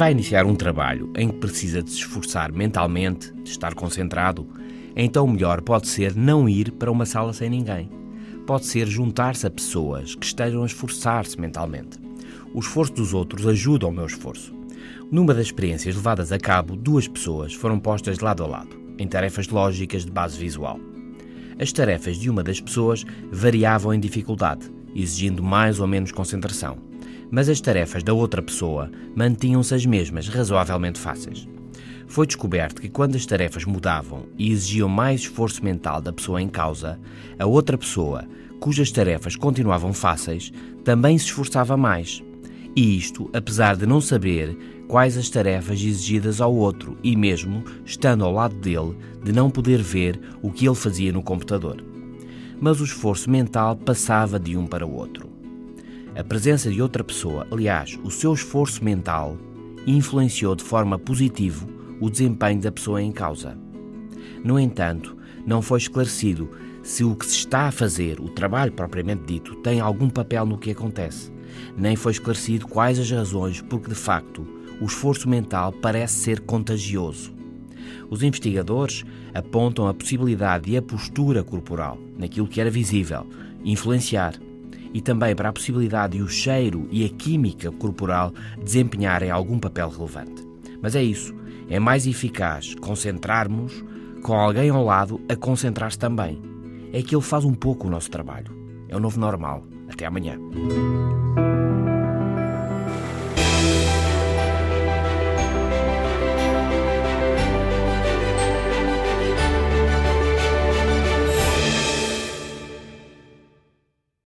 vai iniciar um trabalho em que precisa de se esforçar mentalmente, de estar concentrado, então o melhor pode ser não ir para uma sala sem ninguém. Pode ser juntar-se a pessoas que estejam a esforçar-se mentalmente. O esforço dos outros ajuda ao meu esforço. Numa das experiências levadas a cabo, duas pessoas foram postas lado a lado, em tarefas lógicas de base visual. As tarefas de uma das pessoas variavam em dificuldade, exigindo mais ou menos concentração, mas as tarefas da outra pessoa mantinham-se as mesmas, razoavelmente fáceis. Foi descoberto que quando as tarefas mudavam e exigiam mais esforço mental da pessoa em causa, a outra pessoa, cujas tarefas continuavam fáceis, também se esforçava mais. E isto, apesar de não saber quais as tarefas exigidas ao outro e mesmo, estando ao lado dele, de não poder ver o que ele fazia no computador. Mas o esforço mental passava de um para o outro. A presença de outra pessoa, aliás, o seu esforço mental, influenciou de forma positiva o desempenho da pessoa em causa. No entanto, não foi esclarecido se o que se está a fazer, o trabalho propriamente dito, tem algum papel no que acontece. Nem foi esclarecido quais as razões porque, de facto, o esforço mental parece ser contagioso. Os investigadores apontam a possibilidade de a postura corporal, naquilo que era visível, influenciar, e também para a possibilidade de o cheiro e a química corporal desempenharem algum papel relevante. Mas é isso, é mais eficaz concentrarmos com alguém ao lado a concentrar-se também. É que ele faz um pouco o nosso trabalho. É o novo normal. Até amanhã.